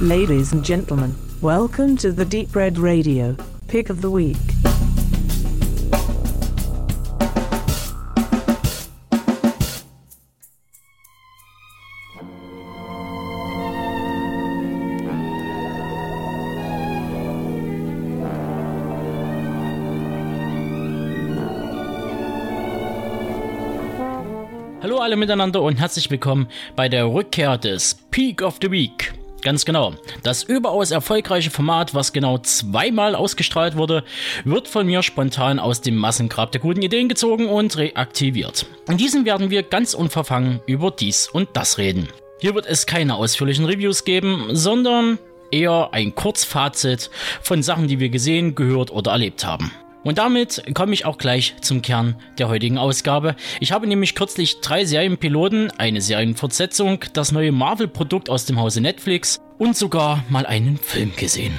Ladies and gentlemen, welcome to the Deep Red Radio Pick of the Week. Hallo alle miteinander und herzlich willkommen bei der Rückkehr des Peak of the Week. Ganz genau. Das überaus erfolgreiche Format, was genau zweimal ausgestrahlt wurde, wird von mir spontan aus dem Massengrab der guten Ideen gezogen und reaktiviert. In diesem werden wir ganz unverfangen über dies und das reden. Hier wird es keine ausführlichen Reviews geben, sondern eher ein Kurzfazit von Sachen, die wir gesehen, gehört oder erlebt haben. Und damit komme ich auch gleich zum Kern der heutigen Ausgabe. Ich habe nämlich kürzlich drei Serienpiloten, eine Serienfortsetzung, das neue Marvel-Produkt aus dem Hause Netflix und sogar mal einen Film gesehen.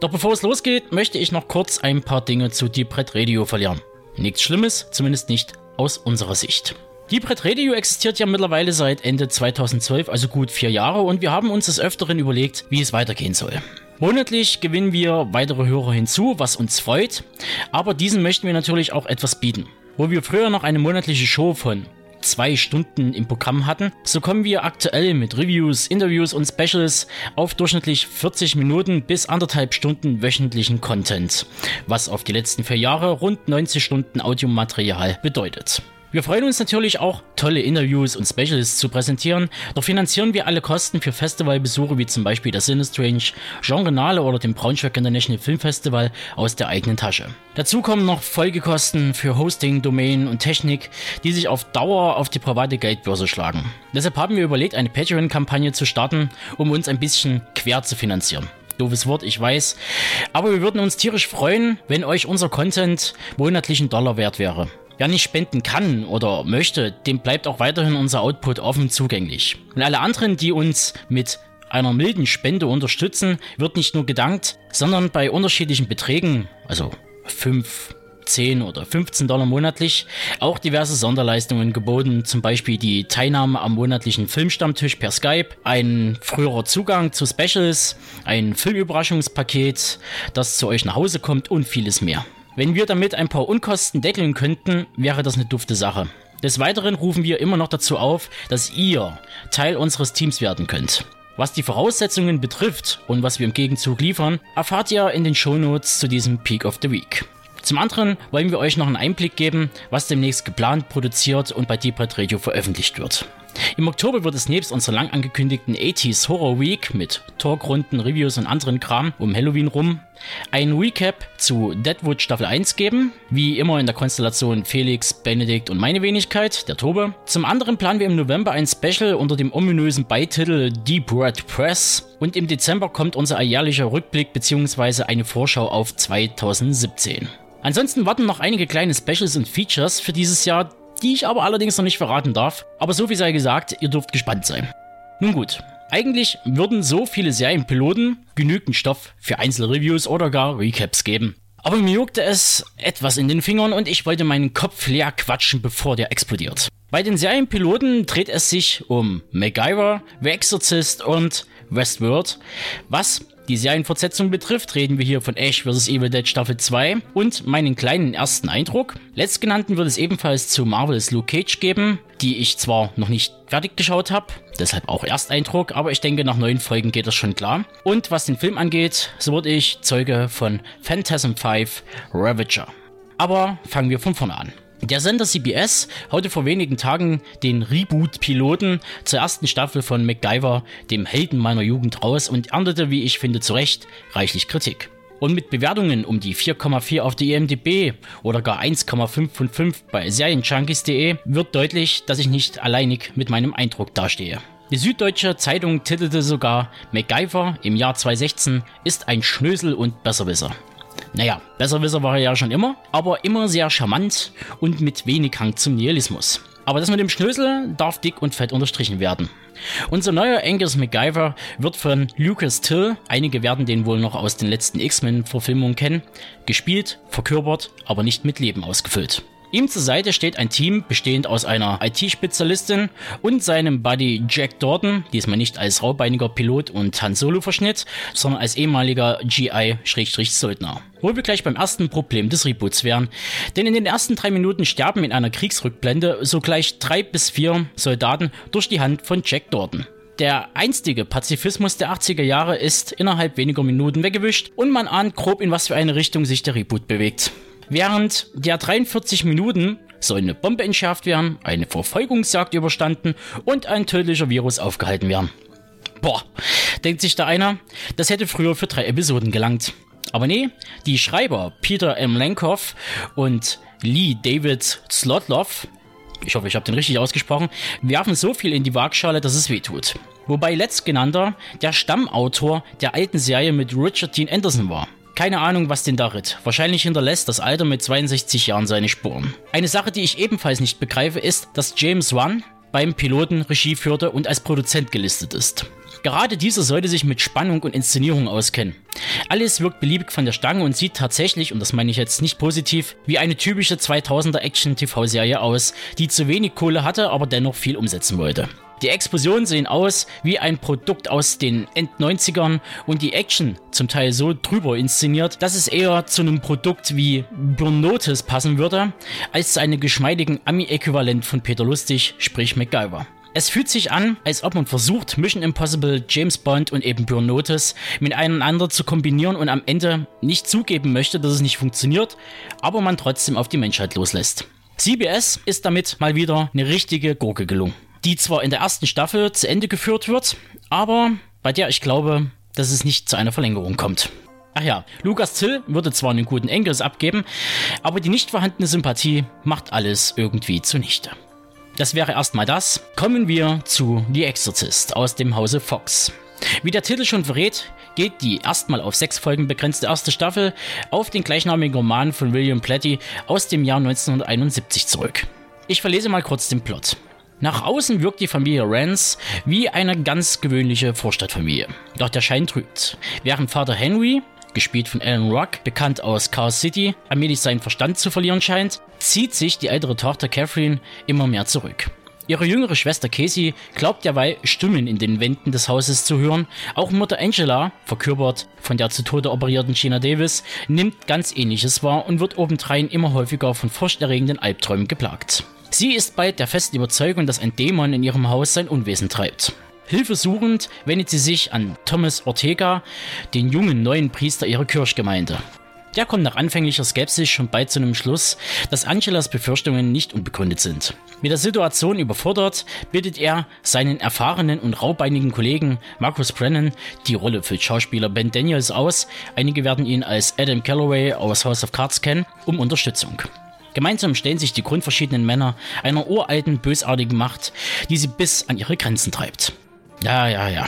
Doch bevor es losgeht, möchte ich noch kurz ein paar Dinge zu Deep Red Radio verlieren. Nichts Schlimmes, zumindest nicht aus unserer Sicht. Deep Red Radio existiert ja mittlerweile seit Ende 2012, also gut vier Jahre, und wir haben uns des Öfteren überlegt, wie es weitergehen soll. Monatlich gewinnen wir weitere Hörer hinzu, was uns freut, aber diesen möchten wir natürlich auch etwas bieten. Wo wir früher noch eine monatliche Show von zwei Stunden im Programm hatten, so kommen wir aktuell mit Reviews, Interviews und Specials auf durchschnittlich 40 Minuten bis anderthalb Stunden wöchentlichen Content, was auf die letzten vier Jahre rund 90 Stunden Audiomaterial bedeutet. Wir freuen uns natürlich auch, tolle Interviews und Specials zu präsentieren, doch finanzieren wir alle Kosten für Festivalbesuche wie zum Beispiel das Sinistrange, Jean Renale oder dem Braunschweig International Film Festival aus der eigenen Tasche. Dazu kommen noch Folgekosten für Hosting, Domain und Technik, die sich auf Dauer auf die private Geldbörse schlagen. Deshalb haben wir überlegt, eine Patreon-Kampagne zu starten, um uns ein bisschen quer zu finanzieren. Doofes Wort, ich weiß. Aber wir würden uns tierisch freuen, wenn euch unser Content monatlichen Dollar wert wäre. Wer nicht spenden kann oder möchte, dem bleibt auch weiterhin unser Output offen zugänglich. Und alle anderen, die uns mit einer milden Spende unterstützen, wird nicht nur gedankt, sondern bei unterschiedlichen Beträgen, also 5, 10 oder 15 Dollar monatlich, auch diverse Sonderleistungen geboten, zum Beispiel die Teilnahme am monatlichen Filmstammtisch per Skype, ein früherer Zugang zu Specials, ein Filmüberraschungspaket, das zu euch nach Hause kommt und vieles mehr. Wenn wir damit ein paar Unkosten deckeln könnten, wäre das eine dufte Sache. Des Weiteren rufen wir immer noch dazu auf, dass ihr Teil unseres Teams werden könnt. Was die Voraussetzungen betrifft und was wir im Gegenzug liefern, erfahrt ihr in den Shownotes zu diesem Peak of the Week. Zum anderen wollen wir euch noch einen Einblick geben, was demnächst geplant, produziert und bei Deep Red Radio veröffentlicht wird. Im Oktober wird es nebst unserer lang angekündigten 80s Horror Week mit Talkrunden, Reviews und anderen Kram um Halloween rum ein Recap zu Deadwood Staffel 1 geben, wie immer in der Konstellation Felix, Benedikt und meine Wenigkeit, der Tobe. Zum anderen planen wir im November ein Special unter dem ominösen Beititel Deep Red Press und im Dezember kommt unser jährlicher Rückblick bzw. eine Vorschau auf 2017. Ansonsten warten noch einige kleine Specials und Features für dieses Jahr, die ich aber allerdings noch nicht verraten darf. Aber so viel sei gesagt, ihr dürft gespannt sein. Nun gut, eigentlich würden so viele Serienpiloten genügend Stoff für Einzelreviews oder gar Recaps geben. Aber mir juckte es etwas in den Fingern und ich wollte meinen Kopf leer quatschen, bevor der explodiert. Bei den Serienpiloten dreht es sich um MacGyver, The Exorcist und Westworld, was die Serienfortsetzung betrifft, reden wir hier von Ash vs. Evil Dead Staffel 2 und meinen kleinen ersten Eindruck. Letztgenannten wird es ebenfalls zu Marvel's Luke Cage geben, die ich zwar noch nicht fertig geschaut habe, deshalb auch Ersteindruck, aber ich denke, nach neun Folgen geht das schon klar. Und was den Film angeht, so wurde ich Zeuge von Phantasm 5 Ravager. Aber fangen wir von vorne an. Der Sender CBS haute vor wenigen Tagen den Reboot-Piloten zur ersten Staffel von MacGyver, dem Helden meiner Jugend, raus und erntete, wie ich finde, zu Recht reichlich Kritik. Und mit Bewertungen um die 4,4 auf der IMDb oder gar 1,5 von 5 bei Serienjunkies.de wird deutlich, dass ich nicht alleinig mit meinem Eindruck dastehe. Die Süddeutsche Zeitung titelte sogar, MacGyver im Jahr 2016 ist ein Schnösel und Besserwisser. Naja, Besserwisser war er ja schon immer, aber immer sehr charmant und mit wenig Hang zum Nihilismus. Aber das mit dem Schnösel darf dick und fett unterstrichen werden. Unser neuer Angus MacGyver wird von Lucas Till, einige werden den wohl noch aus den letzten X-Men-Verfilmungen kennen, gespielt, verkörpert, aber nicht mit Leben ausgefüllt. Ihm zur Seite steht ein Team bestehend aus einer IT-Spezialistin und seinem Buddy Jack Dorton, diesmal nicht als raubeiniger Pilot und Han Solo-Verschnitt, sondern als ehemaliger GI-Söldner. Wo wir gleich beim ersten Problem des Reboots wären. Denn in den ersten drei Minuten sterben in einer Kriegsrückblende sogleich drei bis vier Soldaten durch die Hand von Jack Dorton. Der einstige Pazifismus der 80er Jahre ist innerhalb weniger Minuten weggewischt und man ahnt grob, in was für eine Richtung sich der Reboot bewegt. Während der 43 Minuten soll eine Bombe entschärft werden, eine Verfolgungsjagd überstanden und ein tödlicher Virus aufgehalten werden. Boah, denkt sich da einer, das hätte früher für drei Episoden gelangt. Aber nee, die Schreiber Peter M. Lenkoff und Lee David Slotloff, ich hoffe, ich habe den richtig ausgesprochen, werfen so viel in die Waagschale, dass es wehtut. Wobei letztgenannter der Stammautor der alten Serie mit Richard Dean Anderson war. Keine Ahnung, was den da ritt. Wahrscheinlich hinterlässt das Alter mit 62 Jahren seine Spuren. Eine Sache, die ich ebenfalls nicht begreife, ist, dass James Wan beim Piloten Regie führte und als Produzent gelistet ist. Gerade dieser sollte sich mit Spannung und Inszenierung auskennen. Alles wirkt beliebig von der Stange und sieht tatsächlich, und das meine ich jetzt nicht positiv, wie eine typische 2000er Action-TV-Serie aus, die zu wenig Kohle hatte, aber dennoch viel umsetzen wollte. Die Explosionen sehen aus wie ein Produkt aus den End-90ern und die Action zum Teil so drüber inszeniert, dass es eher zu einem Produkt wie Burn Notice passen würde, als zu einem geschmeidigen Ami-Äquivalent von Peter Lustig, sprich MacGyver. Es fühlt sich an, als ob man versucht, Mission Impossible, James Bond und eben Burn Notice miteinander zu kombinieren und am Ende nicht zugeben möchte, dass es nicht funktioniert, aber man trotzdem auf die Menschheit loslässt. CBS ist damit mal wieder eine richtige Gurke gelungen die zwar in der ersten Staffel zu Ende geführt wird, aber bei der ich glaube, dass es nicht zu einer Verlängerung kommt. Ach ja, Lukas Till würde zwar einen guten Engels abgeben, aber die nicht vorhandene Sympathie macht alles irgendwie zunichte. Das wäre erstmal das. Kommen wir zu The Exorcist aus dem Hause Fox. Wie der Titel schon verrät, geht die erstmal auf sechs Folgen begrenzte erste Staffel auf den gleichnamigen Roman von William Platty aus dem Jahr 1971 zurück. Ich verlese mal kurz den Plot. Nach außen wirkt die Familie Rance wie eine ganz gewöhnliche Vorstadtfamilie. Doch der Schein trügt. Während Vater Henry, gespielt von Alan Rock, bekannt aus Chaos City, allmählich seinen Verstand zu verlieren scheint, zieht sich die ältere Tochter Catherine immer mehr zurück. Ihre jüngere Schwester Casey glaubt derweil Stimmen in den Wänden des Hauses zu hören. Auch Mutter Angela, verkörpert von der zu Tode operierten Gina Davis, nimmt ganz ähnliches wahr und wird obendrein immer häufiger von furchterregenden Albträumen geplagt. Sie ist bald der festen Überzeugung, dass ein Dämon in ihrem Haus sein Unwesen treibt. Hilfesuchend wendet sie sich an Thomas Ortega, den jungen neuen Priester ihrer Kirchgemeinde. Der kommt nach anfänglicher Skepsis schon bald zu einem Schluss, dass Angelas Befürchtungen nicht unbegründet sind. Mit der Situation überfordert, bittet er seinen erfahrenen und raubeinigen Kollegen Marcus Brennan, die Rolle für Schauspieler Ben Daniels aus, einige werden ihn als Adam Calloway aus House of Cards kennen, um Unterstützung. Gemeinsam stellen sich die grundverschiedenen Männer einer uralten, bösartigen Macht, die sie bis an ihre Grenzen treibt. Ja, ja, ja.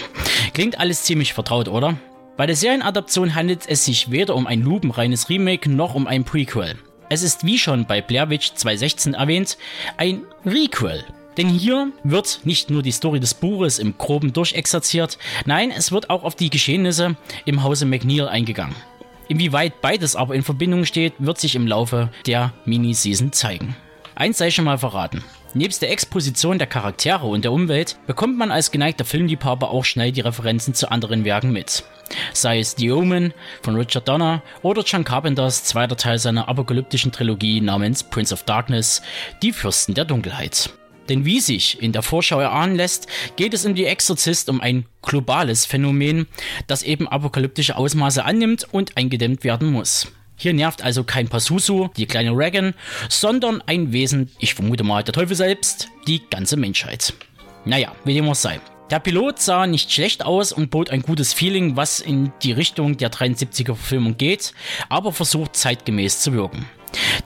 Klingt alles ziemlich vertraut, oder? Bei der Serienadaption handelt es sich weder um ein lupenreines Remake noch um ein Prequel. Es ist wie schon bei Blair Witch 2016 erwähnt, ein Requel. Denn hier wird nicht nur die Story des Buches im groben durchexerziert, nein, es wird auch auf die Geschehnisse im Hause McNeil eingegangen. Inwieweit beides aber in Verbindung steht, wird sich im Laufe der Miniseason zeigen. Eins sei schon mal verraten. Nebst der Exposition der Charaktere und der Umwelt bekommt man als geneigter Filmliebhaber auch schnell die Referenzen zu anderen Werken mit. Sei es The Omen von Richard Donner oder John Carpenters zweiter Teil seiner apokalyptischen Trilogie namens Prince of Darkness, Die Fürsten der Dunkelheit. Denn wie sich in der Vorschau erahnen lässt, geht es in Die Exorzist um ein globales Phänomen, das eben apokalyptische Ausmaße annimmt und eingedämmt werden muss. Hier nervt also kein Pazuzu, die kleine Reagan, sondern ein Wesen, ich vermute mal der Teufel selbst, die ganze Menschheit. Naja, wie dem auch sei. Der Pilot sah nicht schlecht aus und bot ein gutes Feeling, was in die Richtung der 73er Verfilmung geht, aber versucht zeitgemäß zu wirken.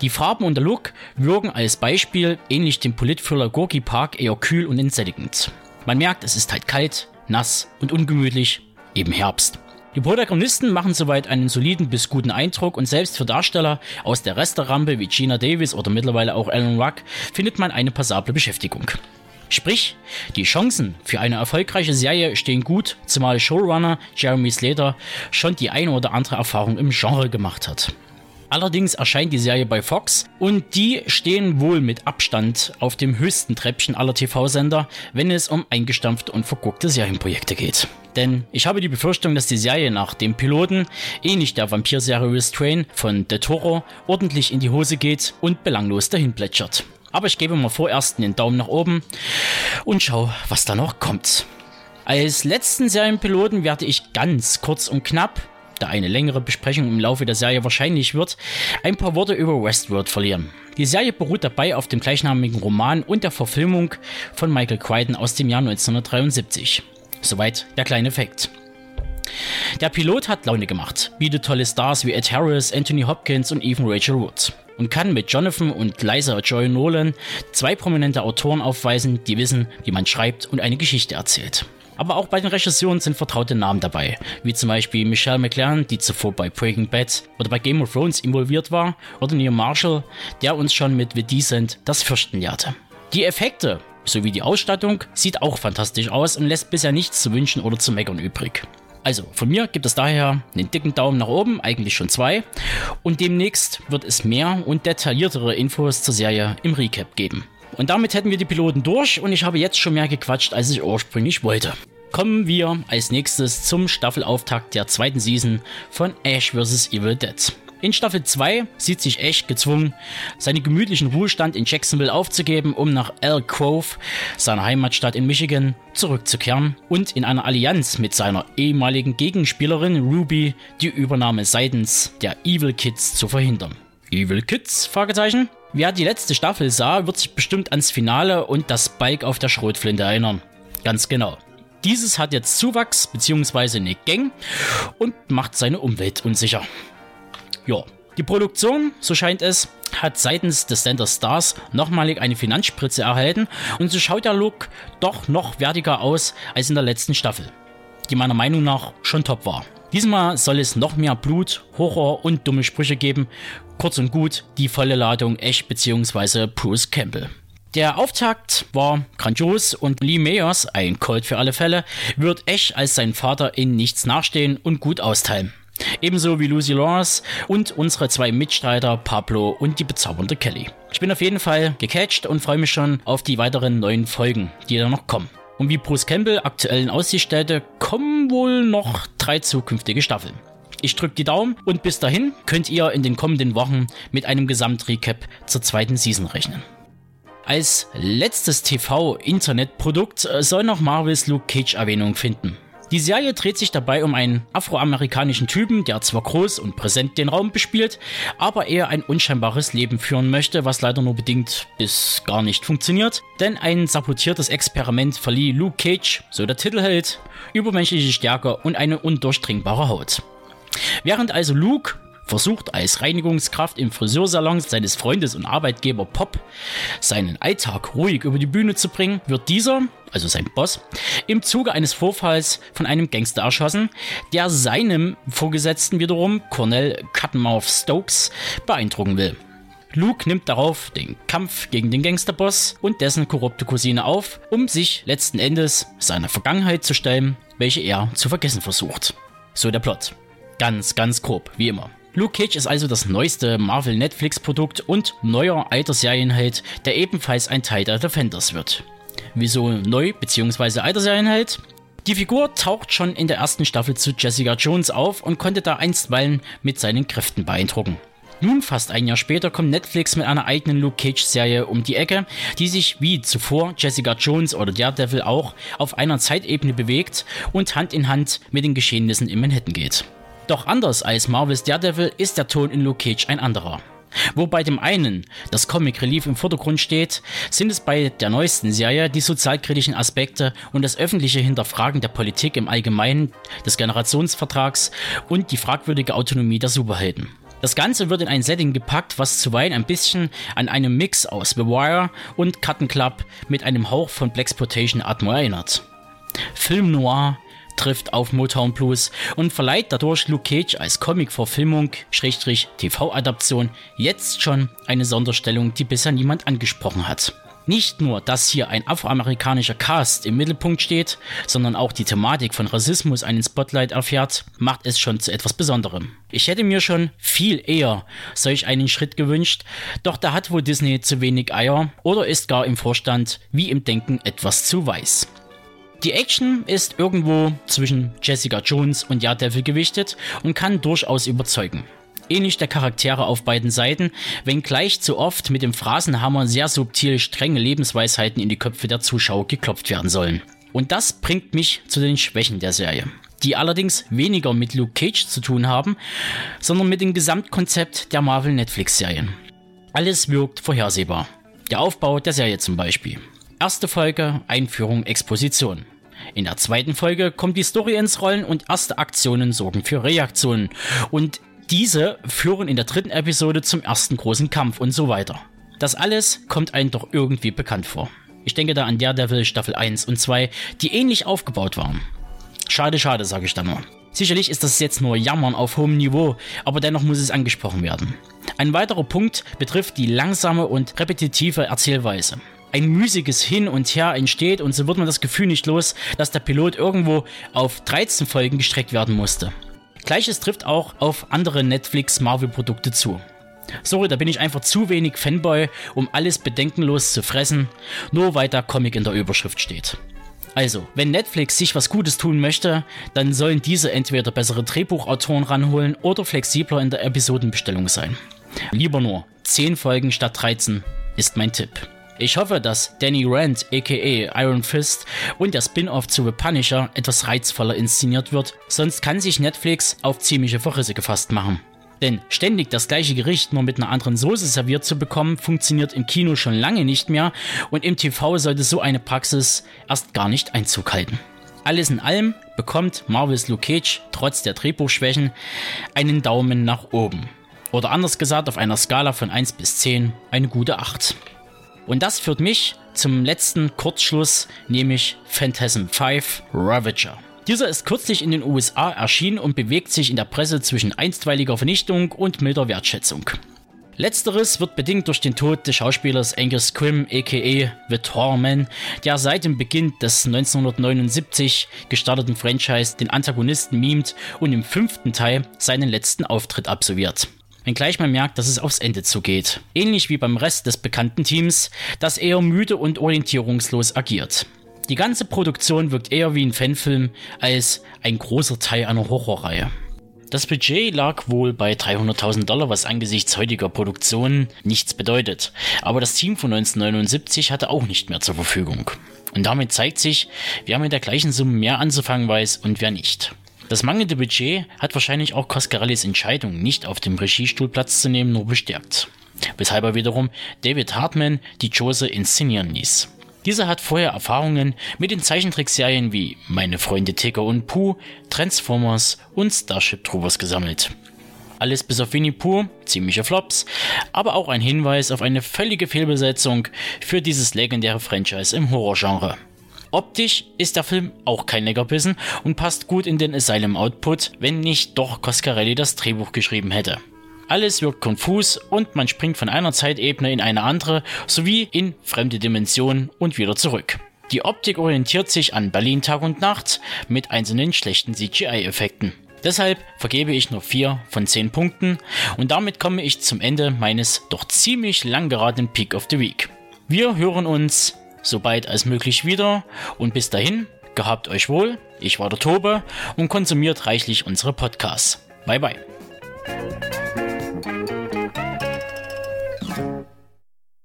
Die Farben und der Look wirken als Beispiel ähnlich dem Politfüller Gorky Park eher kühl und entsättigend. Man merkt, es ist halt kalt, nass und ungemütlich, eben Herbst. Die Protagonisten machen soweit einen soliden bis guten Eindruck und selbst für Darsteller aus der Resterampe wie Gina Davis oder mittlerweile auch Alan Ruck findet man eine passable Beschäftigung. Sprich, die Chancen für eine erfolgreiche Serie stehen gut, zumal Showrunner Jeremy Slater schon die eine oder andere Erfahrung im Genre gemacht hat. Allerdings erscheint die Serie bei Fox und die stehen wohl mit Abstand auf dem höchsten Treppchen aller TV-Sender, wenn es um eingestampfte und verguckte Serienprojekte geht. Denn ich habe die Befürchtung, dass die Serie nach dem Piloten, ähnlich der Vampir-Serie Restrain von De Toro, ordentlich in die Hose geht und belanglos dahin plätschert. Aber ich gebe mal vorerst einen Daumen nach oben und schau, was da noch kommt. Als letzten Serienpiloten werde ich ganz kurz und knapp da eine längere Besprechung im Laufe der Serie wahrscheinlich wird, ein paar Worte über Westworld verlieren. Die Serie beruht dabei auf dem gleichnamigen Roman und der Verfilmung von Michael Crichton aus dem Jahr 1973. Soweit der kleine Fakt. Der Pilot hat Laune gemacht, bietet tolle Stars wie Ed Harris, Anthony Hopkins und even Rachel Wood und kann mit Jonathan und Liza Joy Nolan zwei prominente Autoren aufweisen, die wissen, wie man schreibt und eine Geschichte erzählt. Aber auch bei den Regisseuren sind vertraute Namen dabei, wie zum Beispiel Michelle McLaren, die zuvor bei Breaking Bad oder bei Game of Thrones involviert war, oder Neil Marshall, der uns schon mit The Decent das Fürchten lehrte. Die Effekte sowie die Ausstattung sieht auch fantastisch aus und lässt bisher nichts zu wünschen oder zu meckern übrig. Also von mir gibt es daher einen dicken Daumen nach oben, eigentlich schon zwei. Und demnächst wird es mehr und detailliertere Infos zur Serie im Recap geben. Und damit hätten wir die Piloten durch und ich habe jetzt schon mehr gequatscht, als ich ursprünglich wollte. Kommen wir als nächstes zum Staffelauftakt der zweiten Season von Ash vs. Evil Dead. In Staffel 2 sieht sich Ash gezwungen, seinen gemütlichen Ruhestand in Jacksonville aufzugeben, um nach Elk Grove, seiner Heimatstadt in Michigan, zurückzukehren und in einer Allianz mit seiner ehemaligen Gegenspielerin Ruby die Übernahme seitens der Evil Kids zu verhindern. Evil Kids? Fragezeichen? Wer die letzte Staffel sah, wird sich bestimmt ans Finale und das Bike auf der Schrotflinte erinnern. Ganz genau. Dieses hat jetzt Zuwachs bzw. eine Gang und macht seine Umwelt unsicher. Ja, die Produktion, so scheint es, hat seitens des Center Stars nochmalig eine Finanzspritze erhalten und so schaut der Look doch noch wertiger aus als in der letzten Staffel, die meiner Meinung nach schon top war. Diesmal soll es noch mehr Blut, Horror und dumme Sprüche geben. Kurz und gut, die volle Ladung Ash bzw. Bruce Campbell. Der Auftakt war grandios und Lee Mayers, ein Colt für alle Fälle, wird Ash als sein Vater in nichts nachstehen und gut austeilen. Ebenso wie Lucy Lawrence und unsere zwei Mitstreiter Pablo und die bezaubernde Kelly. Ich bin auf jeden Fall gecatcht und freue mich schon auf die weiteren neuen Folgen, die da noch kommen. Und wie Bruce Campbell aktuell in Aussicht stellte, kommen wohl noch drei zukünftige Staffeln. Ich drücke die Daumen und bis dahin könnt ihr in den kommenden Wochen mit einem Gesamtrecap zur zweiten Season rechnen. Als letztes TV-Internetprodukt soll noch Marvels Luke Cage Erwähnung finden. Die Serie dreht sich dabei um einen afroamerikanischen Typen, der zwar groß und präsent den Raum bespielt, aber eher ein unscheinbares Leben führen möchte, was leider nur bedingt bis gar nicht funktioniert. Denn ein sabotiertes Experiment verlieh Luke Cage, so der Titel hält, übermenschliche Stärke und eine undurchdringbare Haut. Während also Luke versucht als Reinigungskraft im Friseursalon seines Freundes und Arbeitgeber Pop seinen Alltag ruhig über die Bühne zu bringen, wird dieser, also sein Boss, im Zuge eines Vorfalls von einem Gangster erschossen, der seinem Vorgesetzten wiederum, Cornell Cottonmouth Stokes, beeindrucken will. Luke nimmt darauf den Kampf gegen den Gangsterboss und dessen korrupte Cousine auf, um sich letzten Endes seiner Vergangenheit zu stellen, welche er zu vergessen versucht. So der Plot. Ganz, ganz grob, wie immer. Luke Cage ist also das neueste Marvel Netflix Produkt und neuer alter Serienheld, der ebenfalls ein Teil der Defenders wird. Wieso neu bzw. alter Serienheld? Die Figur taucht schon in der ersten Staffel zu Jessica Jones auf und konnte da einstweilen mit seinen Kräften beeindrucken. Nun, fast ein Jahr später, kommt Netflix mit einer eigenen Luke Cage-Serie um die Ecke, die sich wie zuvor Jessica Jones oder Daredevil auch auf einer Zeitebene bewegt und Hand in Hand mit den Geschehnissen in Manhattan geht. Doch anders als Marvels Daredevil ist der Ton in Luke Cage ein anderer. Wo bei dem einen das Comic Relief im Vordergrund steht, sind es bei der neuesten Serie die sozialkritischen Aspekte und das öffentliche Hinterfragen der Politik im Allgemeinen, des Generationsvertrags und die fragwürdige Autonomie der Superhelden. Das Ganze wird in ein Setting gepackt, was zuweilen ein bisschen an einen Mix aus The Wire und Cut Club mit einem Hauch von Blaxploitation Atmo erinnert. Film Noir trifft auf Motown Blues und verleiht dadurch Luke Cage als Comic-Verfilmung, TV-Adaption jetzt schon eine Sonderstellung, die bisher niemand angesprochen hat. Nicht nur, dass hier ein afroamerikanischer Cast im Mittelpunkt steht, sondern auch die Thematik von Rassismus einen Spotlight erfährt, macht es schon zu etwas Besonderem. Ich hätte mir schon viel eher solch einen Schritt gewünscht, doch da hat wohl Disney zu wenig Eier oder ist gar im Vorstand wie im Denken etwas zu weiß. Die Action ist irgendwo zwischen Jessica Jones und Daredevil gewichtet und kann durchaus überzeugen ähnlich der Charaktere auf beiden Seiten, wenngleich zu oft mit dem Phrasenhammer sehr subtil strenge Lebensweisheiten in die Köpfe der Zuschauer geklopft werden sollen. Und das bringt mich zu den Schwächen der Serie, die allerdings weniger mit Luke Cage zu tun haben, sondern mit dem Gesamtkonzept der Marvel Netflix-Serien. Alles wirkt vorhersehbar. Der Aufbau der Serie zum Beispiel. Erste Folge Einführung Exposition. In der zweiten Folge kommt die Story ins Rollen und erste Aktionen sorgen für Reaktionen. Und diese führen in der dritten Episode zum ersten großen Kampf und so weiter. Das alles kommt einem doch irgendwie bekannt vor. Ich denke da an Daredevil Staffel 1 und 2, die ähnlich aufgebaut waren. Schade, schade, sage ich da nur. Sicherlich ist das jetzt nur Jammern auf hohem Niveau, aber dennoch muss es angesprochen werden. Ein weiterer Punkt betrifft die langsame und repetitive Erzählweise. Ein müßiges Hin und Her entsteht und so wird man das Gefühl nicht los, dass der Pilot irgendwo auf 13 Folgen gestreckt werden musste. Gleiches trifft auch auf andere Netflix-Marvel-Produkte zu. Sorry, da bin ich einfach zu wenig Fanboy, um alles bedenkenlos zu fressen, nur weil da Comic in der Überschrift steht. Also, wenn Netflix sich was Gutes tun möchte, dann sollen diese entweder bessere Drehbuchautoren ranholen oder flexibler in der Episodenbestellung sein. Lieber nur 10 Folgen statt 13 ist mein Tipp. Ich hoffe, dass Danny Rand aka Iron Fist und der Spin-off zu The Punisher etwas reizvoller inszeniert wird, sonst kann sich Netflix auf ziemliche Verrisse gefasst machen. Denn ständig das gleiche Gericht nur mit einer anderen Soße serviert zu bekommen, funktioniert im Kino schon lange nicht mehr und im TV sollte so eine Praxis erst gar nicht Einzug halten. Alles in allem bekommt Marvel's Luke trotz der Drehbuchschwächen einen Daumen nach oben. Oder anders gesagt, auf einer Skala von 1 bis 10 eine gute 8. Und das führt mich zum letzten Kurzschluss, nämlich Phantasm 5 Ravager. Dieser ist kürzlich in den USA erschienen und bewegt sich in der Presse zwischen einstweiliger Vernichtung und milder Wertschätzung. Letzteres wird bedingt durch den Tod des Schauspielers Angus Squim aka The Torman, der seit dem Beginn des 1979 gestarteten Franchise den Antagonisten mimt und im fünften Teil seinen letzten Auftritt absolviert wenngleich man merkt, dass es aufs Ende zugeht. Ähnlich wie beim Rest des bekannten Teams, das eher müde und orientierungslos agiert. Die ganze Produktion wirkt eher wie ein Fanfilm als ein großer Teil einer Horrorreihe. Das Budget lag wohl bei 300.000 Dollar, was angesichts heutiger Produktionen nichts bedeutet. Aber das Team von 1979 hatte auch nicht mehr zur Verfügung. Und damit zeigt sich, wer mit der gleichen Summe mehr anzufangen weiß und wer nicht. Das mangelnde Budget hat wahrscheinlich auch Coscarellis Entscheidung, nicht auf dem Regiestuhl Platz zu nehmen, nur bestärkt. Weshalb er wiederum David Hartman die Chose inszenieren ließ. Dieser hat vorher Erfahrungen mit den Zeichentrickserien wie Meine Freunde Tigger und Pooh, Transformers und Starship Troopers gesammelt. Alles bis auf Winnie Pooh, ziemliche Flops, aber auch ein Hinweis auf eine völlige Fehlbesetzung für dieses legendäre Franchise im Horrorgenre. Optisch ist der Film auch kein Leckerbissen und passt gut in den Asylum Output, wenn nicht doch Coscarelli das Drehbuch geschrieben hätte. Alles wirkt konfus und man springt von einer Zeitebene in eine andere sowie in fremde Dimensionen und wieder zurück. Die Optik orientiert sich an Berlin Tag und Nacht mit einzelnen schlechten CGI-Effekten. Deshalb vergebe ich nur 4 von 10 Punkten und damit komme ich zum Ende meines doch ziemlich lang geratenen Peak of the Week. Wir hören uns so bald als möglich wieder und bis dahin, gehabt euch wohl, ich war der Tobe und konsumiert reichlich unsere Podcasts. Bye bye.